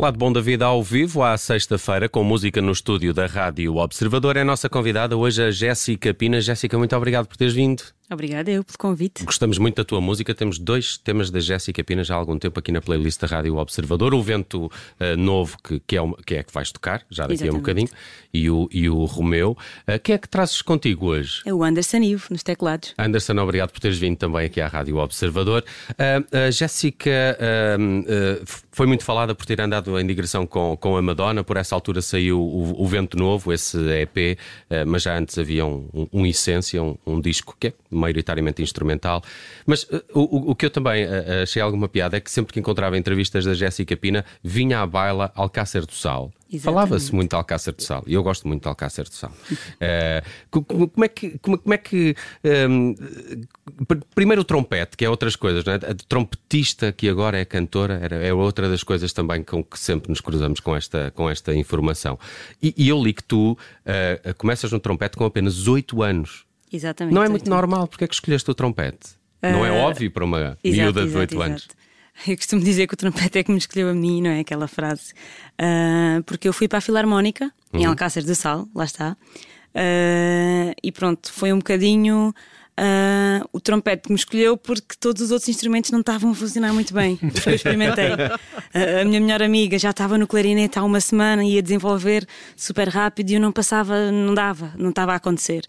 Lado Bom da Vida ao vivo, à sexta-feira, com música no estúdio da Rádio Observador. É a nossa convidada hoje, a Jéssica Pina. Jéssica, muito obrigado por teres vindo. Obrigada eu pelo convite. Gostamos muito da tua música. Temos dois temas da Jéssica Pina já há algum tempo aqui na playlist da Rádio Observador. O Vento uh, Novo, que, que, é uma, que é que vais tocar, já daqui Exatamente. a um bocadinho, e o, e o Romeu. Uh, quem é que trazes contigo hoje? É o Anderson Ivo, nos teclados. Anderson, obrigado por teres vindo também aqui à Rádio Observador. Uh, a Jéssica foi muito falada por ter andado em digressão com, com a Madonna. Por essa altura saiu o, o Vento Novo, esse EP, mas já antes havia um, um, um Essência, um, um disco que é maioritariamente instrumental. Mas uh, o, o, que eu também uh, achei alguma piada é que sempre que encontrava entrevistas da Jéssica Pina, vinha à baila Alcácer do Sal. Falava-se muito de Alcácer do Sal e eu gosto muito de Alcácer do Sal. uh, como, é que. Como, como é que um, primeiro o trompete, que é outras coisas, não é? A trompetista que agora é cantora era, é outra das coisas também com que sempre nos cruzamos com esta, com esta informação. E, e eu li que tu uh, começas no trompete com apenas 8 anos. Exatamente. Não é muito normal, porque é que escolheste o trompete? Uh, não é ah, óbvio para uma exato, miúda de 8 anos. Eu costumo dizer que o trompete é que me escolheu a mim, não é aquela frase. Uh, porque eu fui para a Filarmónica, uhum. em Alcácer do Sal, lá está. Uh, e pronto, foi um bocadinho Uh, o trompete me escolheu porque todos os outros instrumentos não estavam a funcionar muito bem. Eu experimentei. Uh, a minha melhor amiga já estava no clarinete há uma semana e ia desenvolver super rápido e eu não passava, não dava, não estava a acontecer.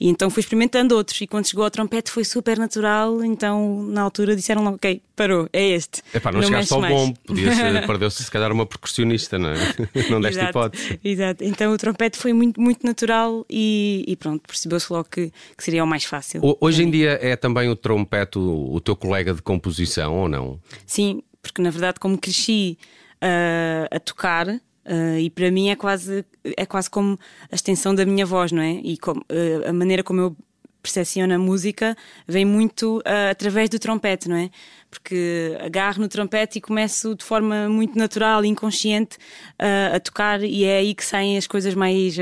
E então fui experimentando outros e quando chegou ao trompete foi super natural. Então na altura disseram logo: Ok, parou, é este. Epá, não, não chegaste ao bom, perdeu-se se calhar uma percussionista, não é? Não deste exato, hipótese. Exato, então o trompete foi muito, muito natural e, e pronto, percebeu-se logo que, que seria o mais fácil. O Hoje em dia é também o trompete o, o teu colega de composição ou não? Sim, porque na verdade, como cresci uh, a tocar, uh, e para mim é quase, é quase como a extensão da minha voz, não é? E uh, a maneira como eu percepciono a música vem muito através do trompete, não é? Porque agarro no trompete e começo de forma muito natural e inconsciente a tocar, e é aí que saem as coisas mais,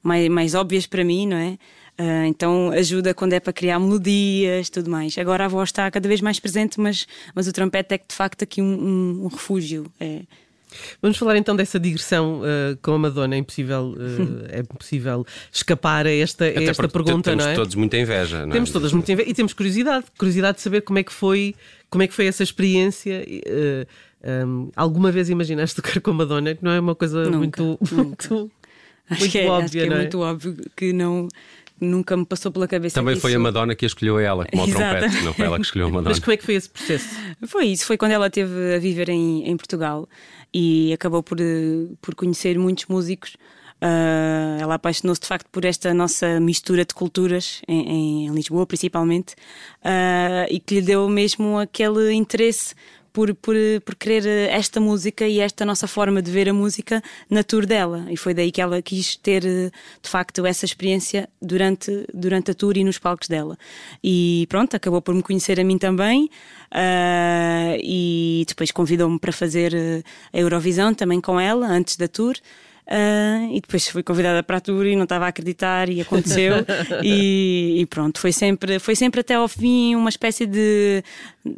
mais, mais óbvias para mim, não é? Uh, então ajuda quando é para criar melodias tudo mais. Agora a voz está cada vez mais presente, mas, mas o trompete é que de facto aqui um, um, um refúgio. É. Vamos falar então dessa digressão uh, com a Madonna. É impossível, uh, é impossível escar a esta, a esta pergunta, temos não é? todos muita inveja, não é? Temos todas muita inveja e temos curiosidade, curiosidade de saber como é que foi, como é que foi essa experiência. Uh, um, alguma vez imaginaste tocar com a Madonna? Que não é uma coisa nunca, muito, nunca. muito, acho muito que é, óbvia, acho que é, é muito óbvio que não nunca me passou pela cabeça. Também foi isso... a Madonna que a escolheu ela, como o trompete, não foi ela que escolheu a Madonna. Mas como é que foi esse processo? Foi isso, foi quando ela esteve a viver em, em Portugal e acabou por, por conhecer muitos músicos. Uh, ela apaixonou-se de facto por esta nossa mistura de culturas em, em Lisboa, principalmente, uh, e que lhe deu mesmo aquele interesse por, por, por querer esta música e esta nossa forma de ver a música na tour dela. E foi daí que ela quis ter, de facto, essa experiência durante, durante a tour e nos palcos dela. E pronto, acabou por me conhecer a mim também. Uh, e depois convidou-me para fazer a Eurovisão também com ela, antes da tour. Uh, e depois fui convidada para a tour e não estava a acreditar e aconteceu e, e, pronto, foi sempre, foi sempre até ao fim uma espécie de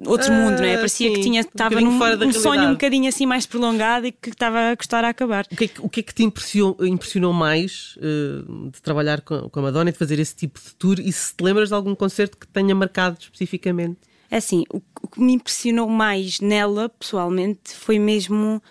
outro uh, mundo, não é? Parecia sim, que tinha, estava um num um sonho um bocadinho assim mais prolongado e que estava a custar a acabar. O que é que, que, é que te impressionou, impressionou mais uh, de trabalhar com, com a Madonna e de fazer esse tipo de tour? E se te lembras de algum concerto que tenha marcado especificamente? É assim, o, o que me impressionou mais nela, pessoalmente, foi mesmo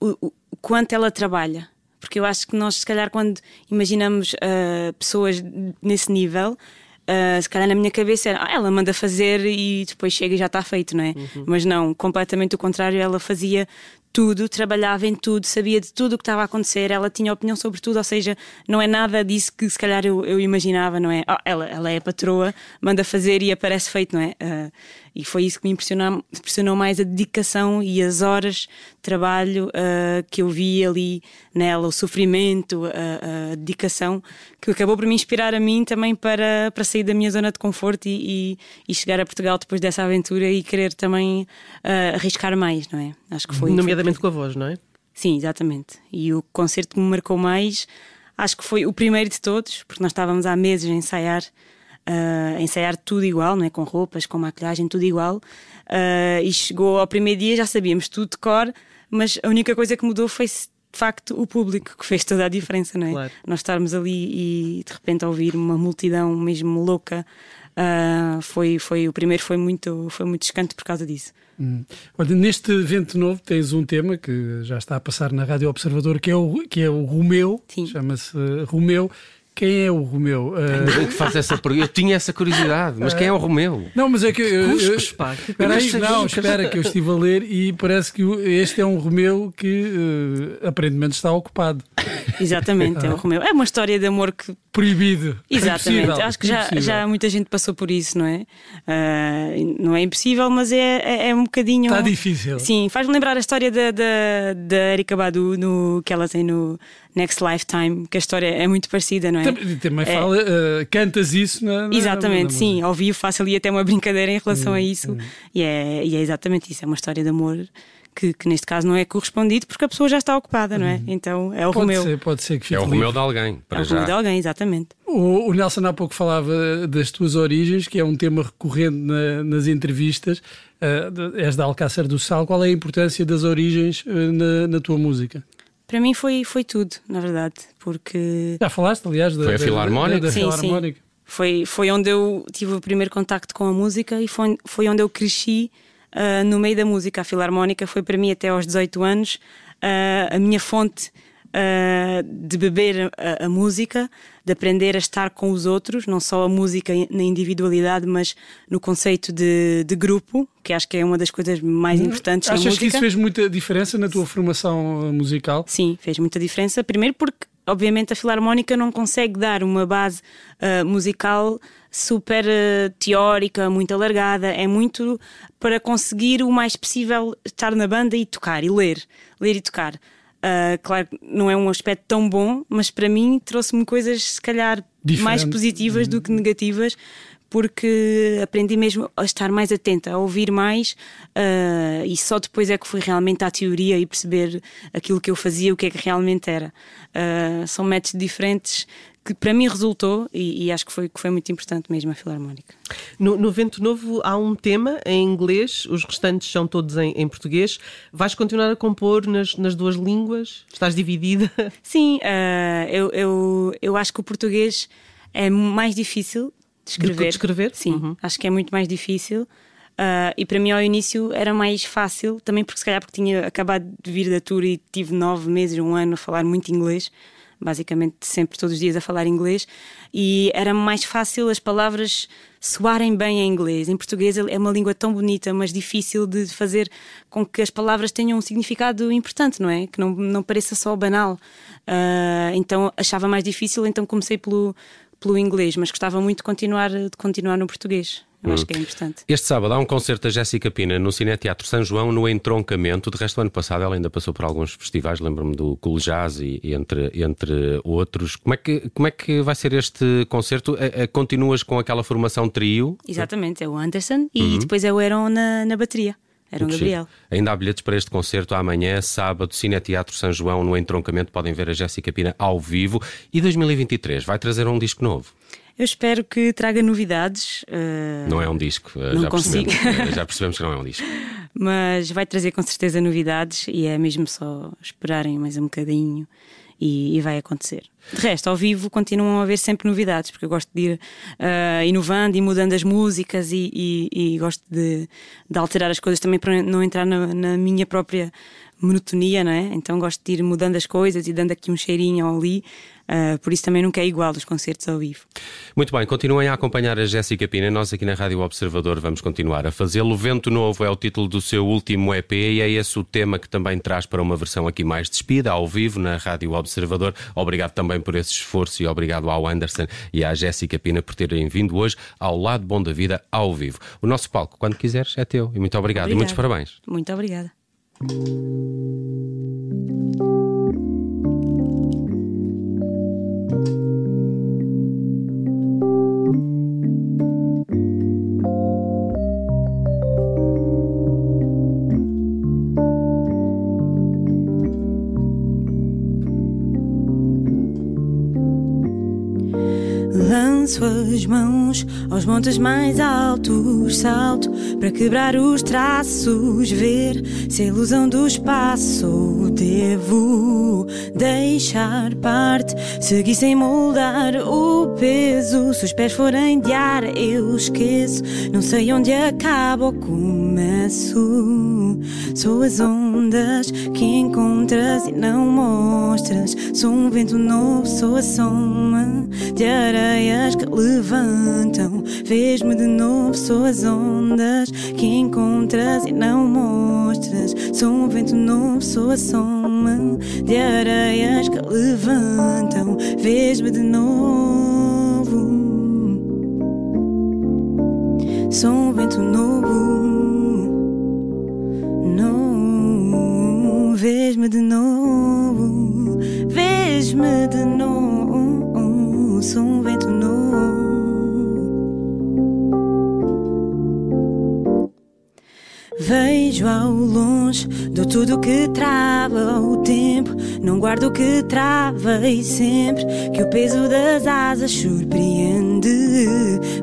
o, o quanto ela trabalha porque eu acho que nós, se calhar, quando imaginamos uh, pessoas nesse nível, uh, se calhar na minha cabeça era, ah, ela manda fazer e depois chega e já está feito, não é? Uhum. Mas não, completamente o contrário, ela fazia tudo, trabalhava em tudo, sabia de tudo o que estava a acontecer, ela tinha opinião sobre tudo, ou seja, não é nada disso que se calhar eu, eu imaginava, não é? Oh, ela, ela é a patroa, manda fazer e aparece feito, não é? Uh, e foi isso que me impressionou, impressionou mais a dedicação e as horas de trabalho uh, que eu vi ali nela, o sofrimento, a, a, dedicação, que acabou por me inspirar a mim também para, para sair da minha zona de conforto e, e, e chegar a Portugal depois dessa aventura e querer também uh, arriscar mais, não é? Acho que foi. Nomeadamente com a voz, não é? Sim, exatamente. E o concerto que me marcou mais, acho que foi o primeiro de todos, porque nós estávamos há meses a ensaiar uh, ensaiar tudo igual, não é? com roupas, com maquilhagem, tudo igual. Uh, e chegou ao primeiro dia, já sabíamos tudo de cor, mas a única coisa que mudou foi de facto o público que fez toda a diferença, não é? Claro. Nós estarmos ali e de repente ouvir uma multidão mesmo louca. Uh, foi, foi o primeiro foi muito foi muito escante por causa disso. Hum. Olha, neste evento novo tens um tema que já está a passar na Rádio Observador que é o que é o Romeu, chama-se Romeu quem é o Romeu? Uh... que faz essa pergunta. Eu tinha essa curiosidade, mas quem é o Romeu? Não, mas é que. Eu, Cuscos, pá. Espera aí, não, espera, que eu estive a ler e parece que este é um Romeu que uh, aparentemente está ocupado. Exatamente, é o Romeu. É uma história de amor que. Proibido. Exatamente. Acho que já, já muita gente passou por isso, não é? Uh, não é impossível, mas é, é, é, um bocadinho. Está difícil. Sim, faz-me lembrar a história da, da, da Erika Badu no, que ela tem no Next Lifetime, que a história é muito parecida, não é? Também, também é. fala, uh, cantas isso na. na exatamente, na sim, ao vivo faço ali até uma brincadeira em relação hum, a isso. Hum. E, é, e é exatamente isso, é uma história de amor. Que, que, neste caso não é correspondido porque a pessoa já está ocupada, não é? Uhum. Então é o pode Romeu. Ser, pode ser que fique É o Romeu de alguém, para é o já. Romeu de alguém, exatamente. O, o, Nelson há pouco falava das tuas origens, que é um tema recorrente na, nas entrevistas. Uh, és da Alcácer do Sal. Qual é a importância das origens uh, na, na tua música? Para mim foi, foi tudo, na verdade, porque. Já falaste, aliás, da, foi a Filarmónica. Da, da sim, Filarmónica. Sim. Foi, foi onde eu tive o primeiro contacto com a música e foi, foi onde eu cresci uh, no meio da música. A Filarmónica foi para mim até aos 18 anos uh, a minha fonte uh, de beber a, a, música, de aprender a estar com os outros, não só a música na individualidade, mas no conceito de, de grupo, que acho que é uma das coisas mais hum, importantes Achas na música. que isso fez muita diferença na tua formação musical? Sim, fez muita diferença. Primeiro porque obviamente a filarmónica não consegue dar uma base uh, musical super uh, teórica, muito alargada, é muito para conseguir o mais possível estar na banda e tocar e ler, ler e tocar. Uh, claro não é um aspecto tão bom, mas para mim trouxe-me coisas, se calhar, Diferente. mais positivas do que negativas, porque aprendi mesmo a estar mais atenta, a ouvir mais, uh, e só depois é que fui realmente à teoria e perceber aquilo que eu fazia, o que é que realmente era. Uh, são métodos diferentes que para mim resultou e, e, acho que foi, que foi muito importante mesmo a Filarmónica. No, no Vento Novo há um tema em inglês, os restantes são todos em, em português. Vais continuar a compor nas, nas duas línguas? Estás dividida? Sim, uh, eu, eu, eu acho que o português é mais difícil de escrever. De escrever? Sim, uhum. acho que é muito mais difícil. Uh, e para mim ao início era mais fácil, também porque se calhar porque tinha acabado de vir da tour e tive nove meses, um ano a falar muito inglês basicamente sempre todos os dias a falar inglês, e era mais fácil as palavras soarem bem em inglês. Em português é uma língua tão bonita, mas difícil de fazer com que as palavras tenham um significado importante, não é? Que não, não pareça só banal. Uh, então achava mais difícil, então comecei pelo, pelo inglês, mas gostava muito de continuar, de continuar no português. Eu acho hum. que é importante. Este sábado há um concerto da Jéssica Pina no Cineteatro São João, no Entroncamento. De resto, ano passado ela ainda passou por alguns festivais, lembro-me do Cool Jazz e, e, entre, entre outros. Como é, que, como é que vai ser este concerto? A, a, continuas com aquela formação trio? Exatamente, é o Anderson e uhum. depois é o Aaron na, na bateria. Era um Gabriel. Ainda há bilhetes para este concerto amanhã, sábado, Cineteatro São João, no Entroncamento. Podem ver a Jéssica Pina ao vivo. E 2023 vai trazer um disco novo. Eu espero que traga novidades. Uh... Não é um disco, uh, já, percebemos, uh, já percebemos que não é um disco. Mas vai trazer com certeza novidades e é mesmo só esperarem mais um bocadinho e, e vai acontecer. De resto, ao vivo continuam a haver sempre novidades, porque eu gosto de ir inovando e mudando as músicas e, e, e gosto de, de, alterar as coisas também para não entrar na, na minha própria monotonia, não é? Então gosto de ir mudando as coisas e dando aqui um cheirinho ali. Uh, por isso também nunca é igual os concertos ao vivo. Muito bem, continuem a acompanhar a Jéssica Pina. Nós aqui na Rádio Observador vamos continuar a fazê-lo. Vento Novo é o título do seu último EP e é esse o tema que também traz para uma versão aqui mais despida, ao vivo, na Rádio Observador. Obrigado também por esse esforço e obrigado ao Anderson e à Jéssica Pina por terem vindo hoje ao Lado Bom da Vida ao vivo. O nosso palco, quando quiseres, é teu. E muito obrigado Obrigada. e muitos parabéns. Muito obrigada. thank you Lanço as mãos aos montes mais altos, salto para quebrar os traços, ver se a ilusão do espaço devo deixar parte, seguir sem moldar o peso. Se os pés forem de ar, eu esqueço, não sei onde acaba ou começo. Sou as ondas que encontras e não mostras. Sou um vento novo, sou a soma de areias que levantam. Vês-me de novo, sou as ondas que encontras e não mostras. Sou um vento novo, sou a soma de areias que levantam. Vês-me de novo. Sou um vento novo. Vês-me de novo. Vês-me de novo. Sou um vento novo. Vejo ao longe do tudo que trava o tempo. Não guardo o que trava e sempre que o peso das asas surpreende.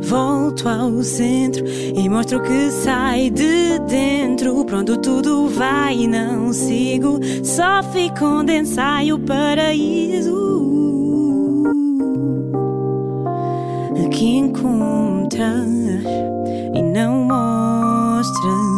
Volto ao centro e mostro que sai de dentro. Pronto, tudo vai e não sigo. Só fico onde ensaio o paraíso. Aqui encontras e não mostras.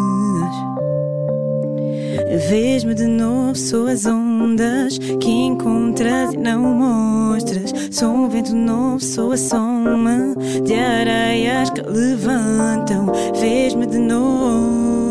Vês-me de novo, sou as ondas que encontras e não mostras. Sou um vento novo, sou a soma de areias que levantam. Vês-me de novo.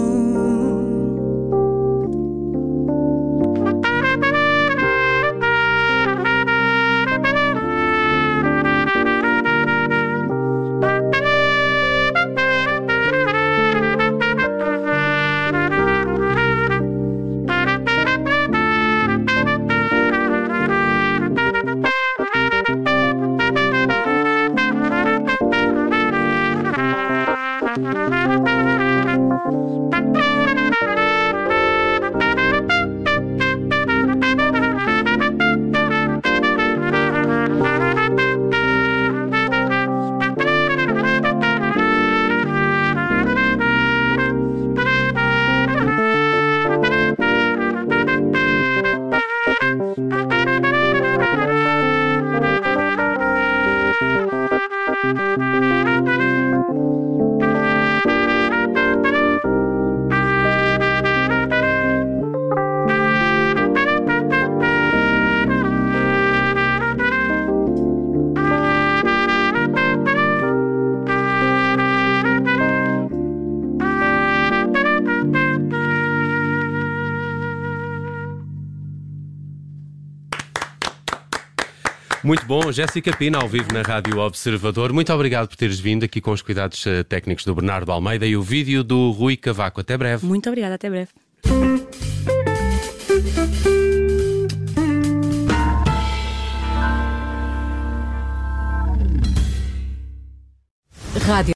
Muito bom, Jéssica Pina, ao vivo na Rádio Observador. Muito obrigado por teres vindo aqui com os cuidados eh, técnicos do Bernardo Almeida e o vídeo do Rui Cavaco. Até breve. Muito obrigada, até breve. Rádio